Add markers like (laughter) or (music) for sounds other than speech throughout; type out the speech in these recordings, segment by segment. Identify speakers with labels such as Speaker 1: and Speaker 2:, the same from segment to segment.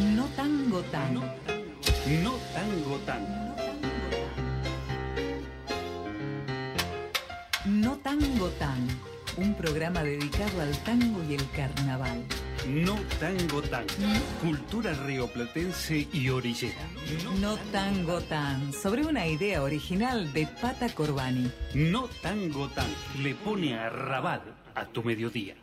Speaker 1: No tango tan.
Speaker 2: No, tango tan.
Speaker 1: No tango tan. Un programa dedicado al tango y el carnaval.
Speaker 2: No tango tan. Cultura rioplatense y orillera.
Speaker 1: No tango tan. Sobre una idea original de Pata Corbani.
Speaker 2: No tango tan. Le pone a rabat a tu mediodía.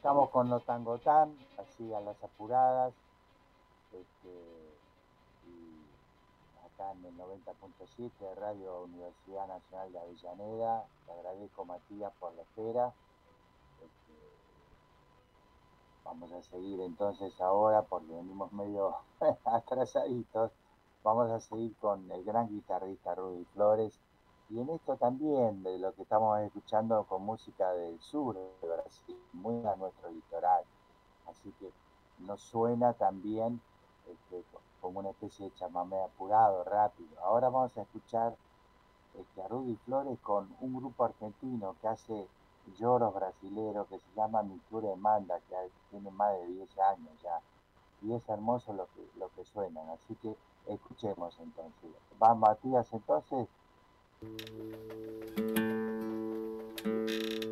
Speaker 3: Arrancamos con los tangotán, así a las apuradas. Este, y acá en el 90.7 de Radio Universidad Nacional de Avellaneda. Te agradezco, Matías, por la espera. Este, vamos a seguir entonces ahora, porque venimos medio (laughs) atrasaditos. Vamos a seguir con el gran guitarrista Rudy Flores y en esto también de lo que estamos escuchando con música del sur de Brasil, muy a nuestro litoral. Así que nos suena también este, como una especie de chamamé apurado, rápido. Ahora vamos a escuchar este, a Rudy Flores con un grupo argentino que hace lloros brasileros que se llama Miture Manda, que tiene más de 10 años ya. Y es hermoso lo que, lo que suenan. Así que escuchemos entonces. Va Matías entonces. thank you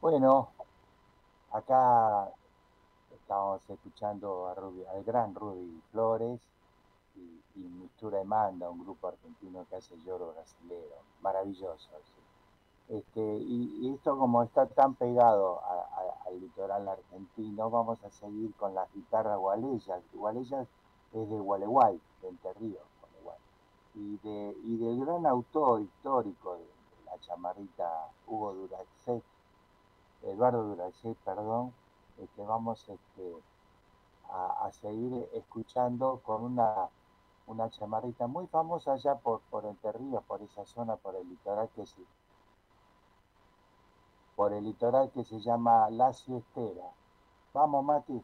Speaker 3: Bueno, acá estamos escuchando al gran Rudy Flores y, y Mistura Manda, un grupo argentino que hace lloro brasilero, maravilloso. Este, y, esto como está tan pegado al litoral argentino, vamos a seguir con las guitarras gualeyas. Gualeyas es de Gualeguay, de Entre Ríos, y, de, y del gran autor histórico de, la chamarrita Hugo Duracet, Eduardo Duracet, perdón, este, vamos este, a, seguir escuchando con una, una chamarrita muy famosa allá por, por Entre Ríos, por esa zona, por el litoral que se, por el litoral que se llama La Siestera. Vamos, Mati.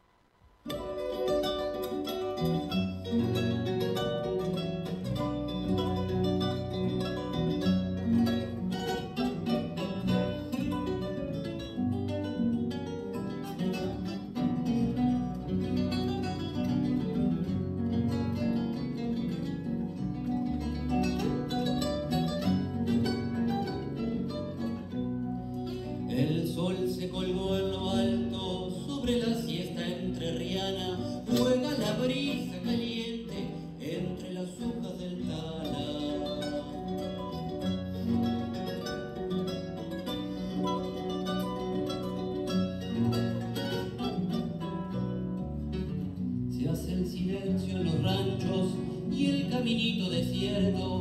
Speaker 3: desierto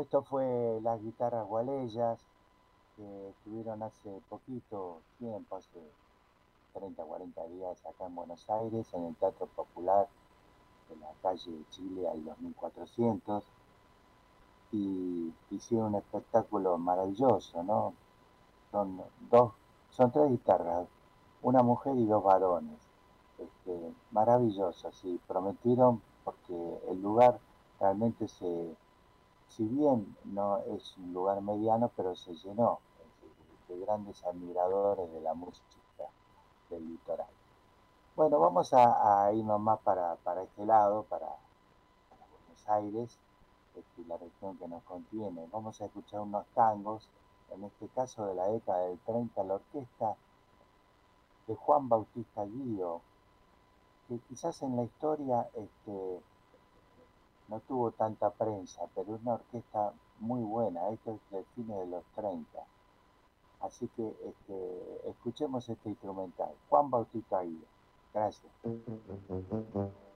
Speaker 3: Esto fue las guitarras gualeyas que estuvieron hace poquito tiempo, hace 30, 40 días acá en Buenos Aires, en el Teatro Popular de la calle de Chile al 2400 y hicieron un espectáculo maravilloso, ¿no? Son dos, son tres guitarras, una mujer y dos varones. Este, maravilloso, sí, prometieron porque el lugar realmente se, si bien no es un lugar mediano, pero se llenó de grandes admiradores de la música del litoral. Bueno, vamos a, irnos más para, este lado, para, Buenos Aires, la región que nos contiene. Vamos a escuchar unos tangos, en este caso de la década del 30, la orquesta de Juan Bautista Guido, que quizás en la historia este, no tuvo tanta prensa, pero una orquesta muy buena, esto es de fines de los 30. Así que este, escuchemos este instrumental. Juan Bautista Guido. Gracias. (laughs)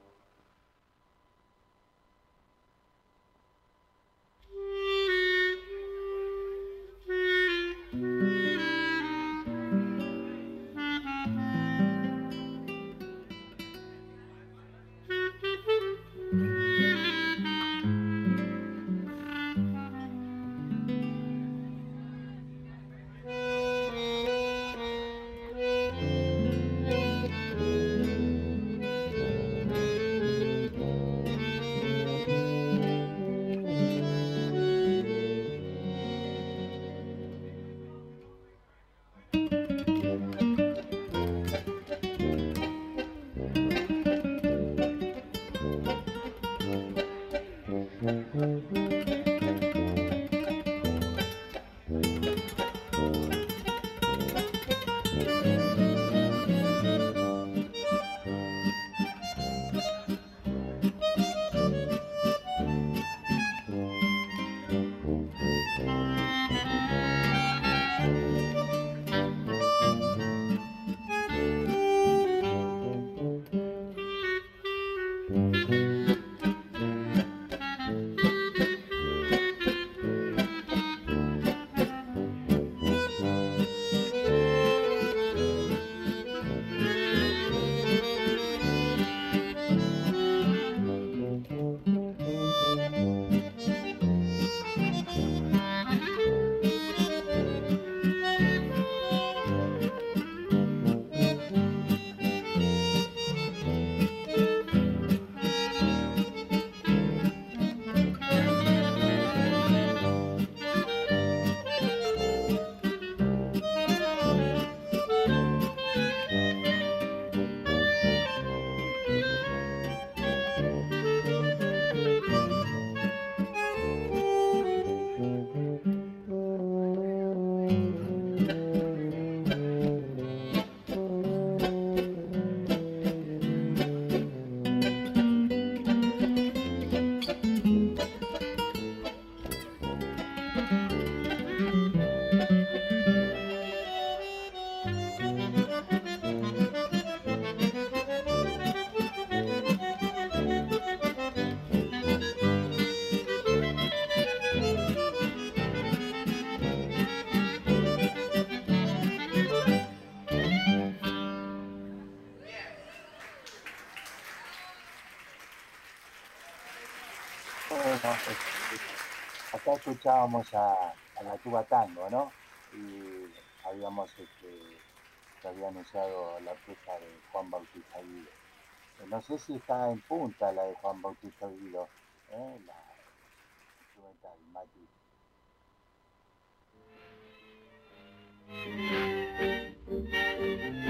Speaker 3: escuchábamos a, la tuba tango, ¿no? Y habíamos este, que había anunciado la orquesta de Juan Bautista Guido. No sé si está en punta la de Juan Bautista Guido, ¿eh? la instrumental, Mati.
Speaker 4: Thank.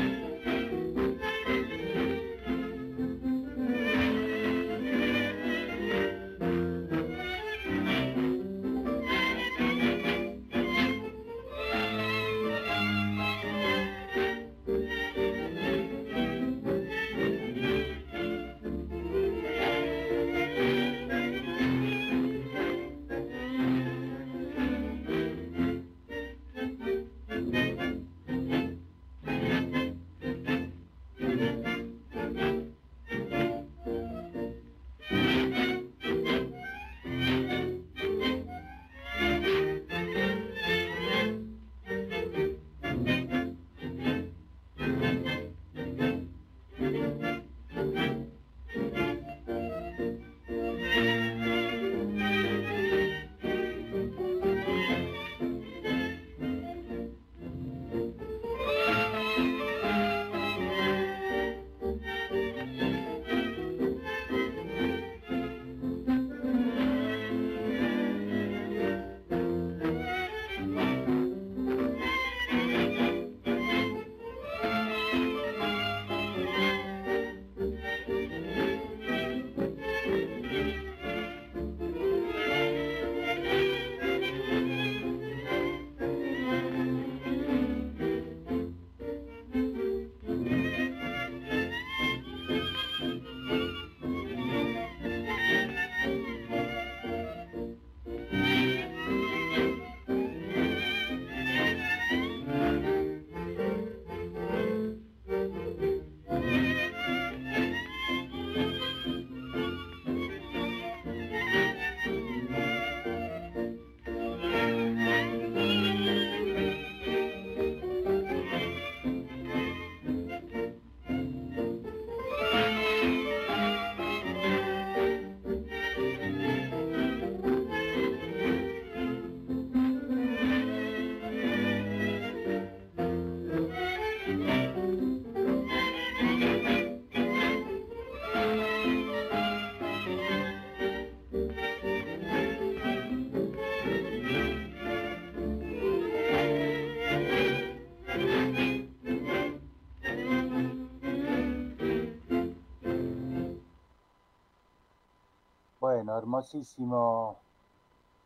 Speaker 4: Hermosísimo,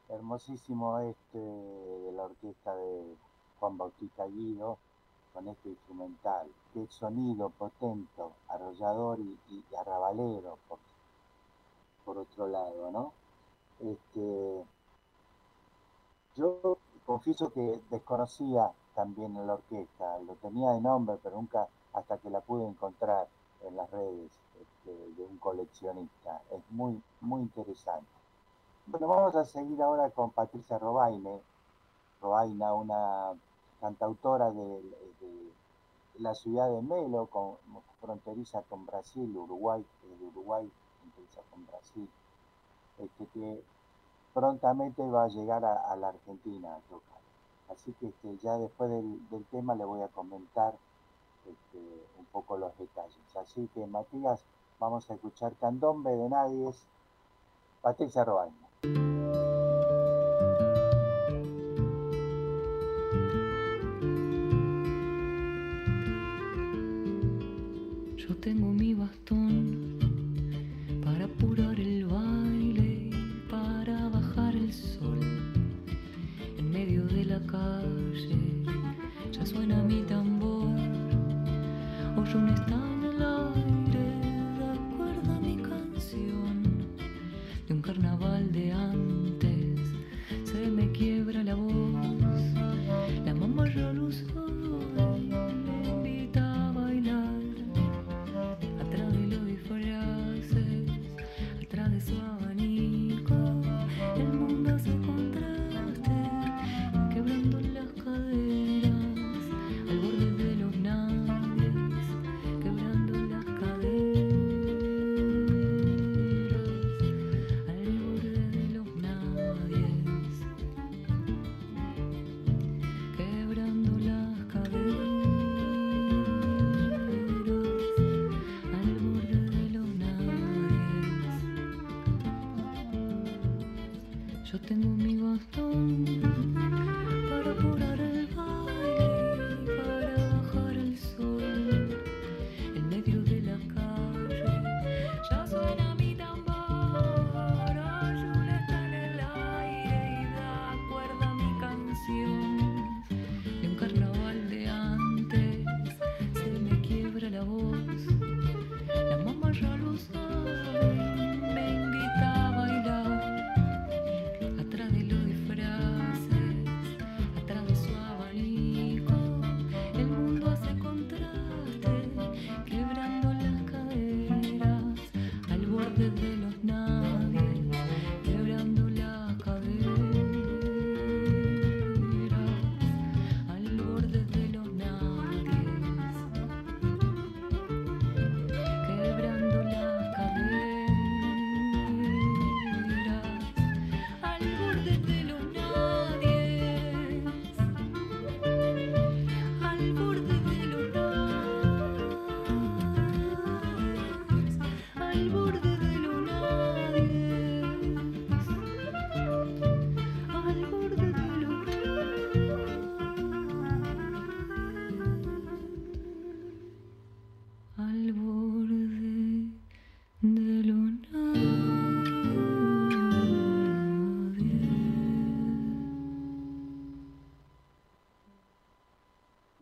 Speaker 4: hermosísimo este de la orquesta de Juan Bautista Guido con este instrumental. Qué sonido potente, arrollador y, arrabalero, por, por, otro lado, ¿no? Este, yo confieso que desconocía también la orquesta, lo tenía de nombre, pero nunca hasta que la pude encontrar en las redes de un coleccionista. Es muy, muy interesante. Bueno, vamos a seguir ahora con Patricia Robaine, Robaina, una cantautora de, la ciudad de Melo, con, fronteriza con Brasil, Uruguay, de Uruguay, fronteriza con Brasil, este, que prontamente va a llegar a, la Argentina a tocar. Así que este, ya después del, tema le voy a comentar este, un poco los detalles. Así que Matías, vamos a escuchar Candombe de Nadie, Patricia Robaina.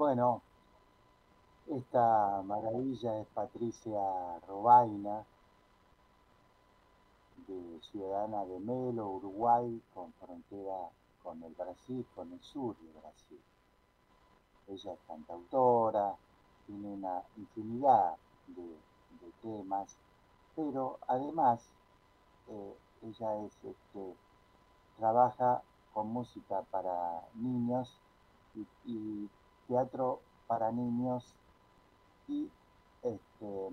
Speaker 4: Bueno, esta maravilla es Patricia Robaina, ciudadana de Melo, Uruguay, con frontera con el Brasil, con el sur de Brasil. Ella es cantautora, tiene una infinidad de, temas, pero además eh, ella es, este, trabaja con música para niños y teatro para niños y este,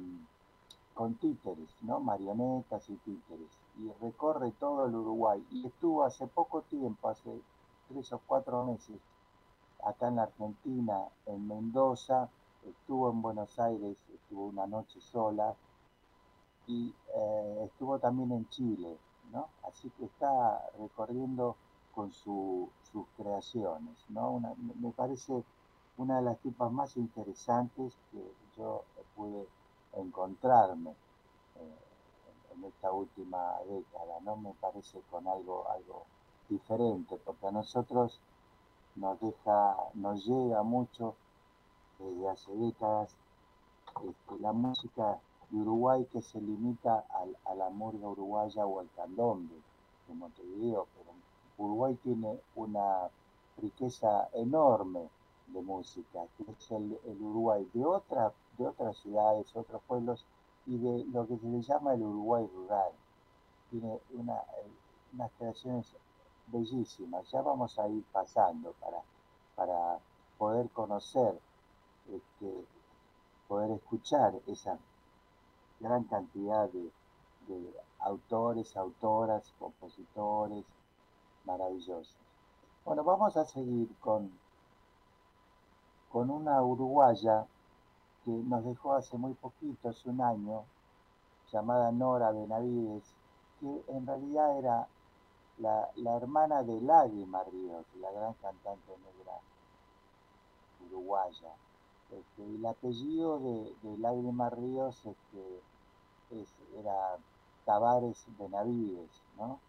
Speaker 4: con títeres, ¿no? Marionetas y títeres. Y recorre todo el Uruguay. Y estuvo hace poco tiempo, hace tres o cuatro meses, acá en la Argentina, en Mendoza, estuvo en Buenos Aires, estuvo una noche sola, y eh, estuvo también en Chile, ¿no? Así que está recorriendo con sus creaciones, ¿no? me parece una de las tipas más interesantes que yo pude encontrarme eh,
Speaker 3: en esta última década, ¿no? Me parece con algo, algo diferente, porque a nosotros nos deja, nos llega mucho desde hace décadas este, la música de Uruguay que se limita a la murga uruguaya o al candombe de Montevideo, pero Uruguay tiene una riqueza enorme de música, que es el, Uruguay de, otra, de otras ciudades, otros pueblos y de lo que se le llama el Uruguay rural. Tiene una, unas creaciones bellísimas, ya vamos a ir pasando para, para poder conocer, este, poder escuchar esa gran cantidad de, de autores, autoras, compositores maravillosos. Bueno, vamos a seguir con, con una uruguaya que nos dejó hace muy poquito, hace un año, llamada Nora Benavides, que en realidad era la, hermana de Lágrima Ríos, la gran cantante negra uruguaya. Este, el apellido de, de Lágrima Ríos este, era Tavares Benavides, ¿no?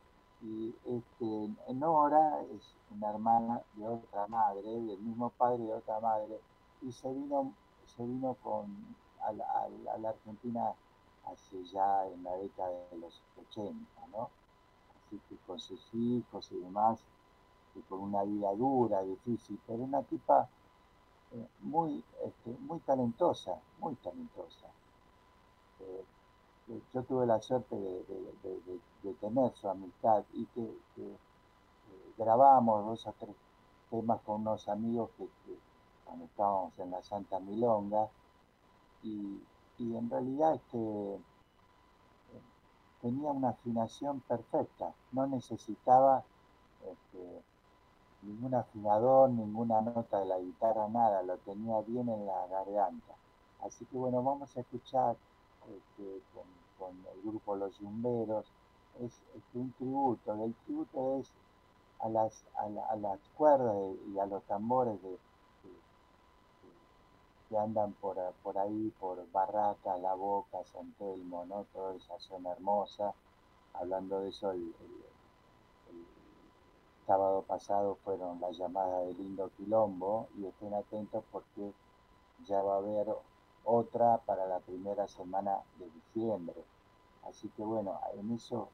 Speaker 3: Y este, Nora es una hermana de otra madre, del mismo padre de otra madre, y se vino, se vino con, a, la, Argentina hace ya en la década de los 80, ¿no? Así que con sus hijos y demás, y con una vida dura, difícil, pero una tipa eh, muy, este, muy talentosa, muy talentosa. Eh, yo tuve la suerte de, tener su amistad y que, eh, grabamos dos o tres temas con unos amigos que, cuando estábamos en la Santa Milonga. Y, en realidad este, tenía una afinación perfecta, no necesitaba este, ningún afinador, ninguna nota de la guitarra, nada, lo tenía bien en la garganta. Así que bueno, vamos a escuchar este, con, el grupo Los Yumberos, es, un tributo, el tributo es a las, a, las cuerdas y a los tambores que andan por, por ahí, por Barraca, La Boca, San Telmo, ¿no? Toda esa zona hermosa. Hablando de eso, el, sábado pasado fueron las llamadas de Lindo Quilombo y estén atentos porque ya va a haber otra para la primera semana de diciembre. Así que bueno, en eso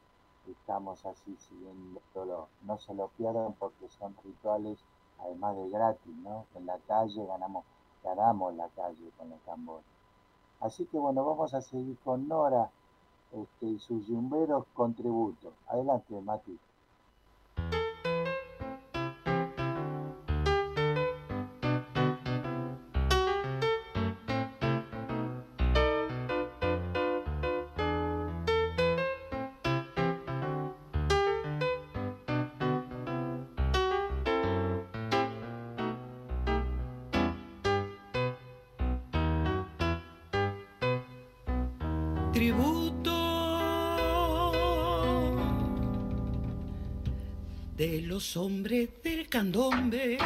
Speaker 3: estamos así siguiéndolo. No se lo pierdan porque son rituales, además de gratis, ¿no? En la calle ganamos, ganamos la calle con los tambores. Así que bueno, vamos a seguir con Nora este, y sus yumberos contributos. Adelante, Mati.
Speaker 5: Tributo de los hombres del candombe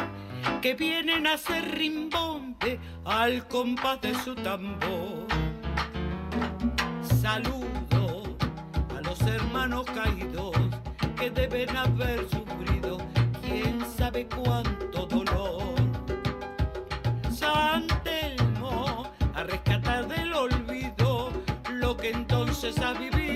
Speaker 5: que vienen a hacer rimbombe al compás de su tambor. Saludo a los hermanos caídos que deben haber sufrido quién sabe cuánto dolor. Entonces ha vivido.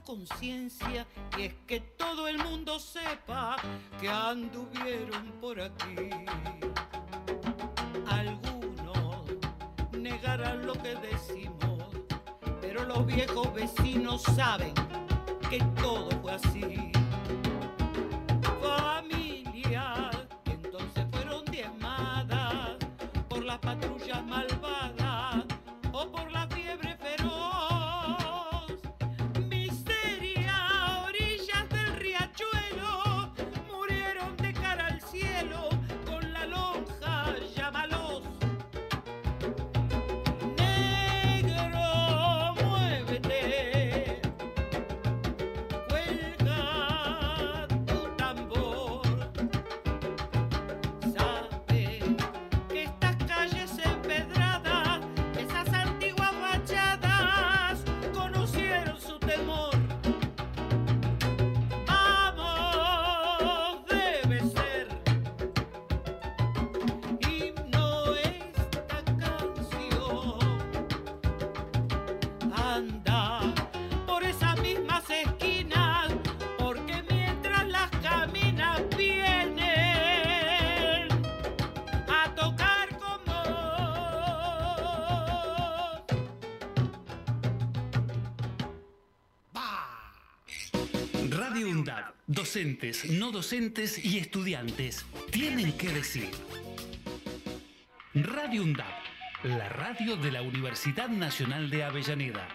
Speaker 5: Conciencia y es que todo el mundo sepa que anduvieron por aquí. Algunos negarán lo que decimos, pero los viejos vecinos saben que todo fue así.
Speaker 2: Docentes, no docentes y estudiantes tienen que decir. Radio UNDAD, la radio de la Universidad Nacional de Avellaneda.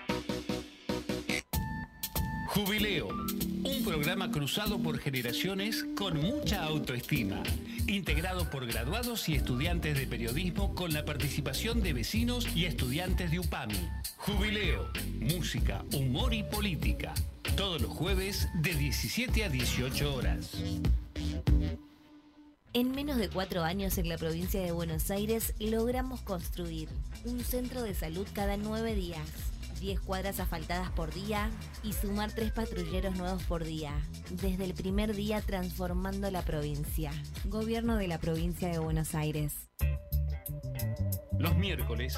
Speaker 2: Jubileo, un programa cruzado por generaciones con mucha autoestima, integrado por graduados y estudiantes de periodismo con la participación de vecinos y estudiantes de UPAMI. Jubileo, música, humor y política. Todos los jueves de 17 a 18 horas.
Speaker 6: En menos de cuatro años en la provincia de Buenos Aires logramos construir un centro de salud cada nueve días, 10 cuadras asfaltadas por día y sumar tres patrulleros nuevos por día. Desde el primer día transformando la provincia. Gobierno de la provincia de Buenos Aires.
Speaker 2: Los miércoles,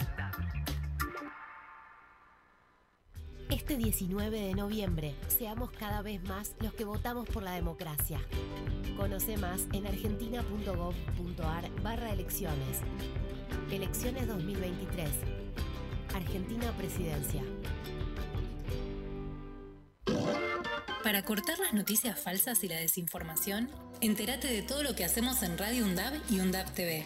Speaker 7: Este 19 de noviembre, seamos cada vez más los que votamos por la democracia. Conoce más en argentina.gov.ar barra elecciones. Elecciones 2023. Argentina Presidencia.
Speaker 8: Para cortar las noticias falsas y la desinformación, entérate de todo lo que hacemos en Radio UNDAB y UNDAB TV.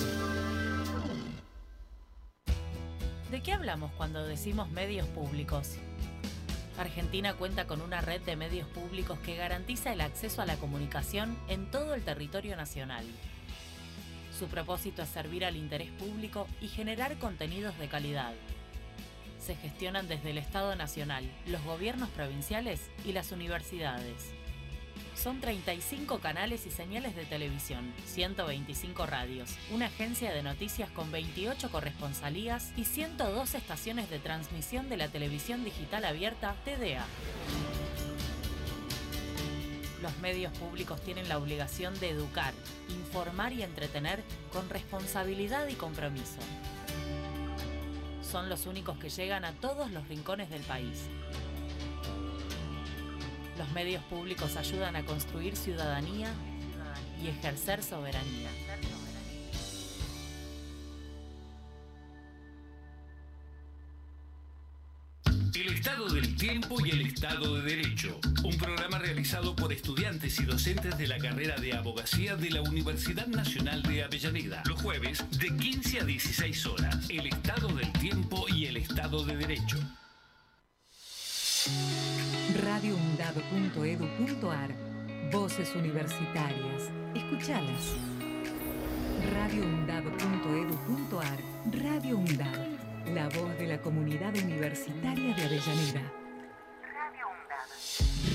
Speaker 9: ¿De qué hablamos cuando decimos medios públicos? Argentina cuenta con una red de medios públicos que garantiza el acceso a la comunicación en todo el territorio nacional. Su propósito es servir al interés público y generar contenidos de calidad. Se gestionan desde el Estado Nacional, los gobiernos provinciales y las universidades. Son 35 canales y señales de televisión, 125 radios, una agencia de noticias con 28 corresponsalías y 102 estaciones de transmisión de la televisión digital abierta TDA. Los medios públicos tienen la obligación de educar, informar y entretener con responsabilidad y compromiso. Son los únicos que llegan a todos los rincones del país. Los medios públicos ayudan a construir ciudadanía y ejercer soberanía.
Speaker 2: El estado del tiempo y el estado de derecho. Un programa realizado por estudiantes y docentes de la carrera de abogacía de la Universidad Nacional de Avellaneda. Los jueves de 15 a 16 horas. El estado del tiempo y el estado de derecho.
Speaker 1: radioundad.edu.ar Voces universitarias. Escuchalas. radioundad.edu.ar Radio Undad, la voz de la comunidad universitaria de Avellaneda.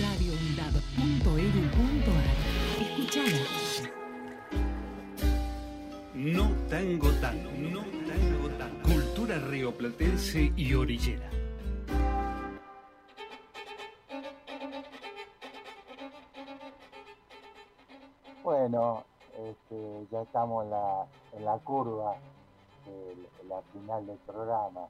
Speaker 1: radioundad.edu.ar Escuchala.
Speaker 2: No tango tango, no tango tango. Cultura rioplatense y orillera.
Speaker 3: Bueno, este, ya estamos en la, en la curva, la final del programa.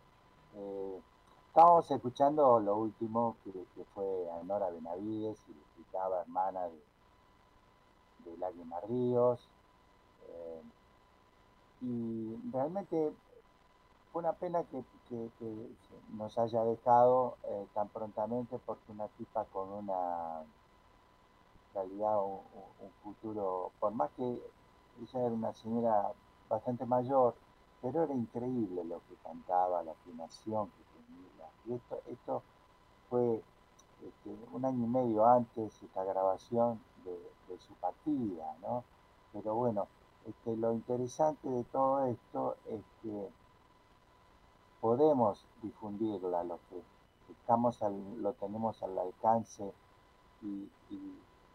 Speaker 3: Eh, estábamos escuchando lo último que, que fue a Nora Benavides y explicaba hermana de, de Lágrimas Ríos. eh, y realmente fue una pena que nos haya dejado eh, tan prontamente porque una tipa con una realidad un, un- futuro, por más que ella era una señora bastante mayor, pero era increíble lo que cantaba, la afinación que tenía. Y esto, esto fue este, un año y medio antes esta grabación de, su partida, ¿no? Pero bueno, este, lo interesante de todo esto es que podemos difundirla, lo que estamos al- lo tenemos al alcance y-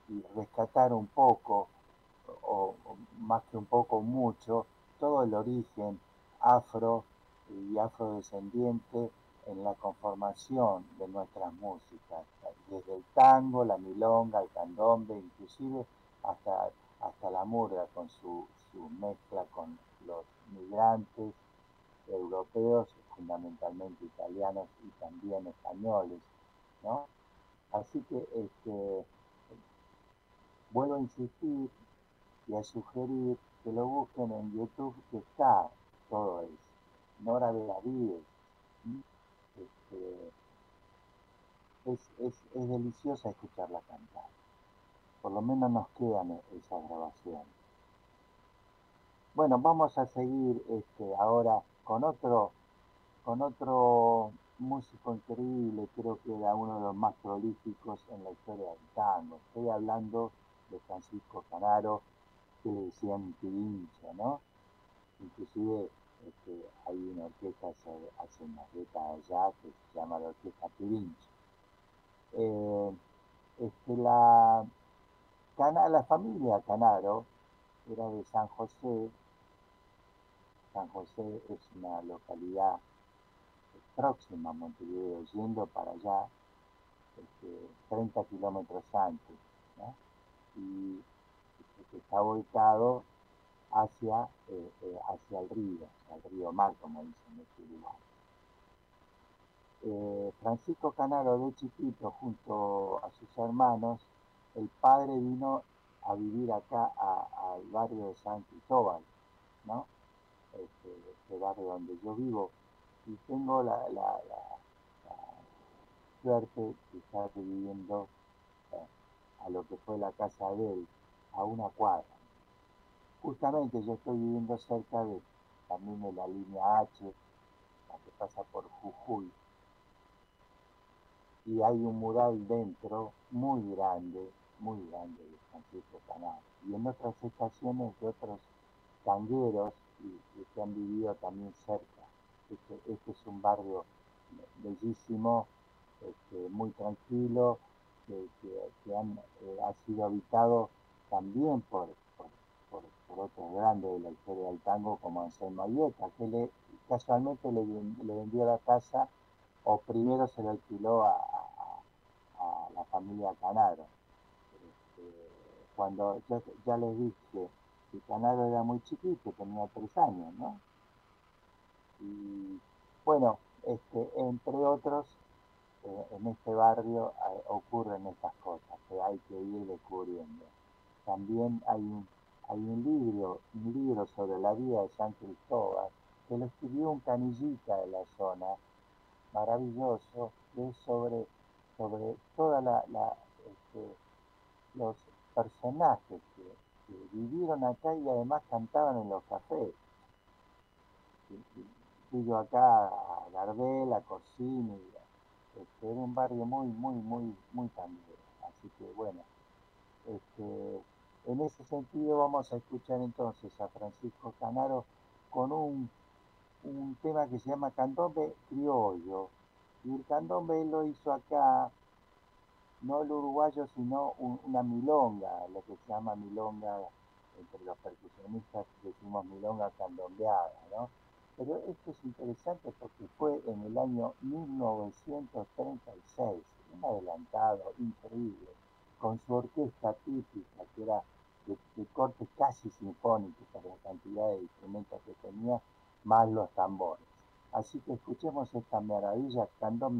Speaker 3: y rescatar un poco, o, más que un poco, mucho, todo el origen afro y afrodescendiente en la conformación de nuestras músicas, desde el tango, la milonga, el candombe, inclusive hasta, hasta la murga con su, su mezcla con los migrantes europeos, fundamentalmente italianos y también españoles, ¿no? Así que este, vuelvo a insistir y a sugerir que lo busquen en YouTube, que está todo eso. Nora Benavides. Este, es, es, es deliciosa escucharla cantar. Por lo menos nos quedan e- esas grabaciones. Bueno, vamos a seguir este, ahora con otro, con otro músico increíble, creo que era uno de los más prolíficos en la historia del tango. Estoy hablando de Francisco Canaro, que le decían Pirincho, ¿no? Inclusive este, hay una orquesta hace, hace unas décadas ya que se llama la Orquesta Pirincho. Eh, este, la, Cana- la familia Canaro era de San José. San José es una localidad próxima a Montevideo, yendo para allá este, 30 kilómetros antes, ¿no? Y que está ubicado hacia, eh, eh, hacia el río, el río Mar, como dicen los uruguayos. Eh, Francisco Canaro de chiquito, junto a sus hermanos, el padre vino a vivir acá al barrio de San Cristóbal, ¿no? Este, este barrio donde yo vivo, y tengo la, suerte de estar viviendo a lo que fue la casa de él, a una cuadra. Justamente yo estoy viviendo cerca de también de la línea H, la que pasa por Jujuy, y hay un mural dentro muy grande, muy grande de Francisco Canaro. Y en otras estaciones de otros tangueros que han vivido también cerca. Este, este es un barrio bellísimo, este, muy tranquilo, que, han, eh, ha sido habitado también por, por, otros grandes de la historia del tango como Anselmo Ayeta, que le, casualmente le, ven- le vendió la casa o primero se lo alquiló a la familia Canaro. Este, cuando yo ya les dije que Canaro era muy chiquito, tenía tres años, ¿no? Y bueno, este, entre otros, eh, en este barrio eh, ocurren estas cosas que hay que ir descubriendo. También hay un, hay un libro, un libro sobre la vida de San Cristóbal, que lo escribió un canillita de la zona, maravilloso que es sobre, sobre toda la, este, los personajes que, vivieron acá y además cantaban en los cafés. Fui acá a Gardel, a este, era un barrio muy, muy, muy, muy también. Así que bueno, este, en ese sentido vamos a escuchar entonces a Francisco Canaro con un, un tema que se llama Candombe Criollo. Y el candombe lo hizo acá, no el uruguayo, sino una milonga, lo que se llama milonga, entre los percusionistas decimos milonga candombeada, ¿no? Pero esto es interesante porque fue en el año 1936, un adelantado increíble, con su orquesta típica, que era de, corte casi sinfónico por la cantidad de instrumentos que tenía, más los tambores. Así que escuchemos esta maravilla, Candón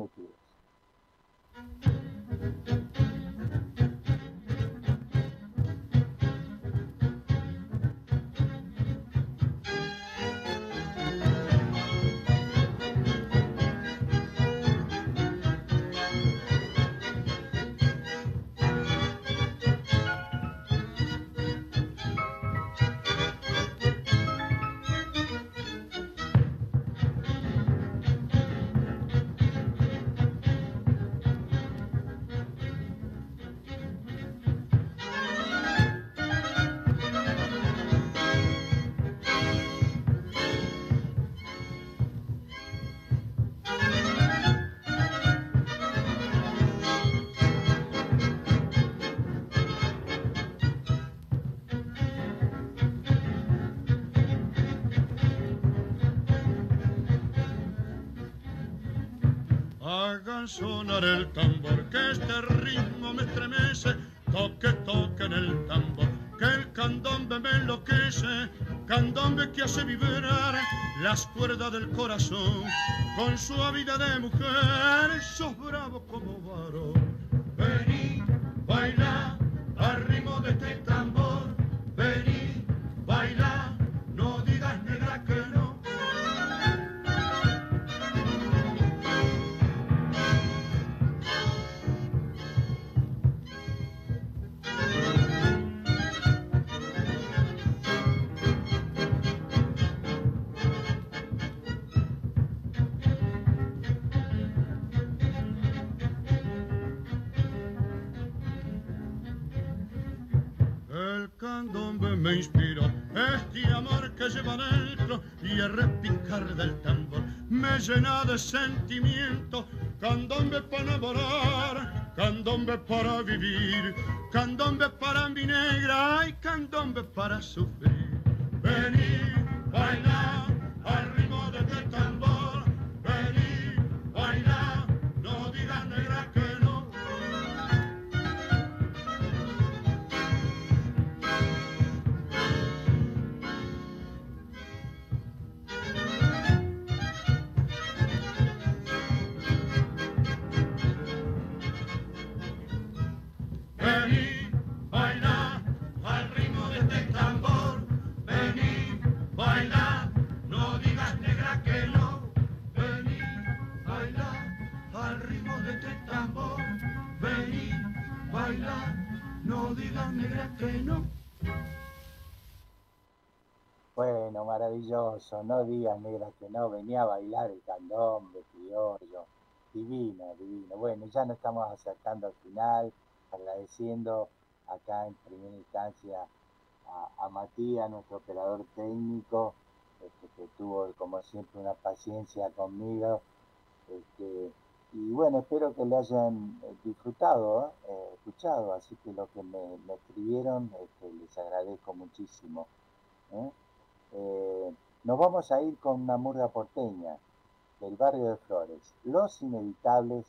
Speaker 10: Sonar el tambor, que este ritmo me estremece, toque, toque en el tambor, que el candombe me enloquece, candombe que hace vibrar las cuerdas del corazón, con suavidad de mujer, sos bravo como varón. Llena de sentimiento. Candombe para enamorar, candombe para vivir, candombe para mi negra y candombe para sufrir. Vení, baila
Speaker 3: maravilloso, no digas negra que no, venía a bailar el candón de criollo, divino, divino. Bueno, ya nos estamos acercando al final, agradeciendo acá en primera instancia a, Matías, nuestro operador técnico, este, que tuvo como siempre una paciencia conmigo. Este, y bueno, espero que le hayan eh, disfrutado, eh, escuchado, así que lo que me, escribieron este, les agradezco muchísimo. ¿eh? Nos vamos a ir con una murga porteña del barrio de Flores, Los Inevitables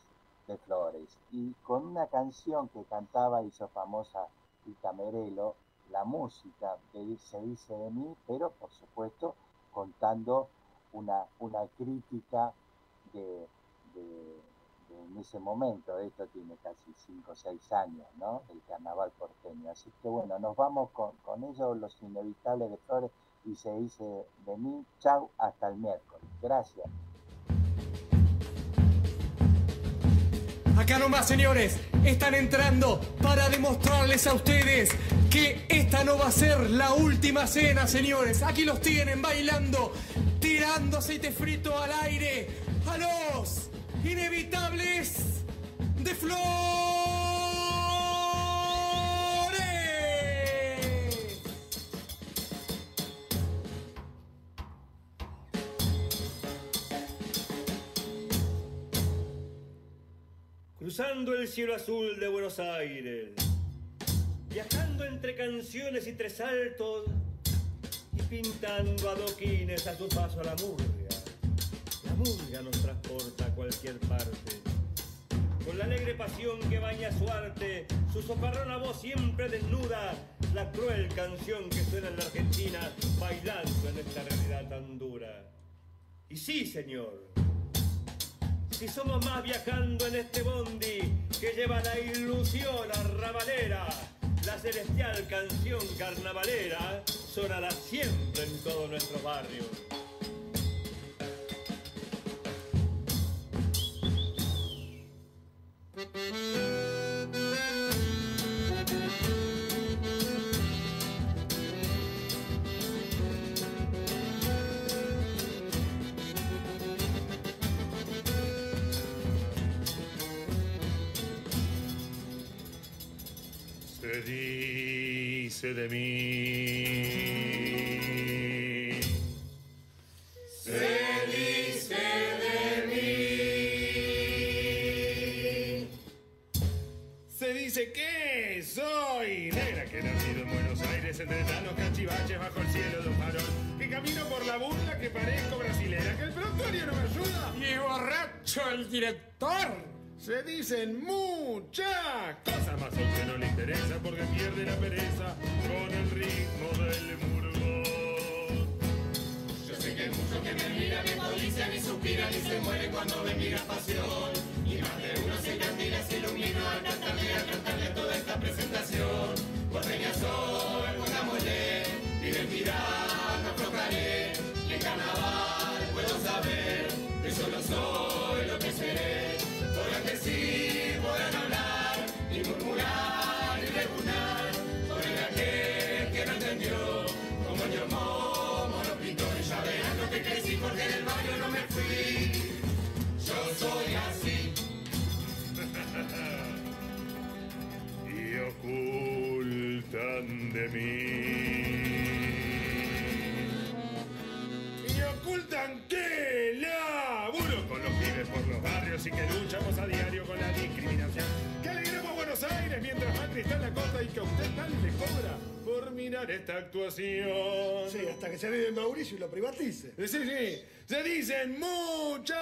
Speaker 3: de Flores, y con una canción que cantaba, hizo famosa Rita Merelo, la música de Se dice de mí, pero por supuesto contando una, una crítica de en ese momento, esto tiene casi 5 o 6 años, ¿no? El carnaval porteño. Así que bueno, nos vamos con, con ellos, los inevitables de Flores, y se dice de mí, chau, hasta el miércoles. Gracias.
Speaker 11: Acá nomás, señores, están entrando para demostrarles a ustedes que esta no va a ser la última cena, señores. Aquí los tienen bailando, tirando aceite frito al aire a los inevitables de Flores.
Speaker 12: Cruzando el cielo azul de Buenos Aires, viajando entre canciones y tres saltos y pintando adoquines a su paso a la murga. La murga nos transporta a cualquier parte. Con la alegre pasión que baña su arte, su socarrona voz siempre desnuda, la cruel canción que suena en la Argentina, bailando en esta realidad tan dura. Y sí, señor, si somos más viajando en este bondi lleva la ilusión arrabalera, la celestial canción carnavalera sonará siempre en todos nuestros barrios.
Speaker 13: Sí, hasta que se ve de Mauricio y lo privatice.
Speaker 12: Sí, sí, se dicen muchas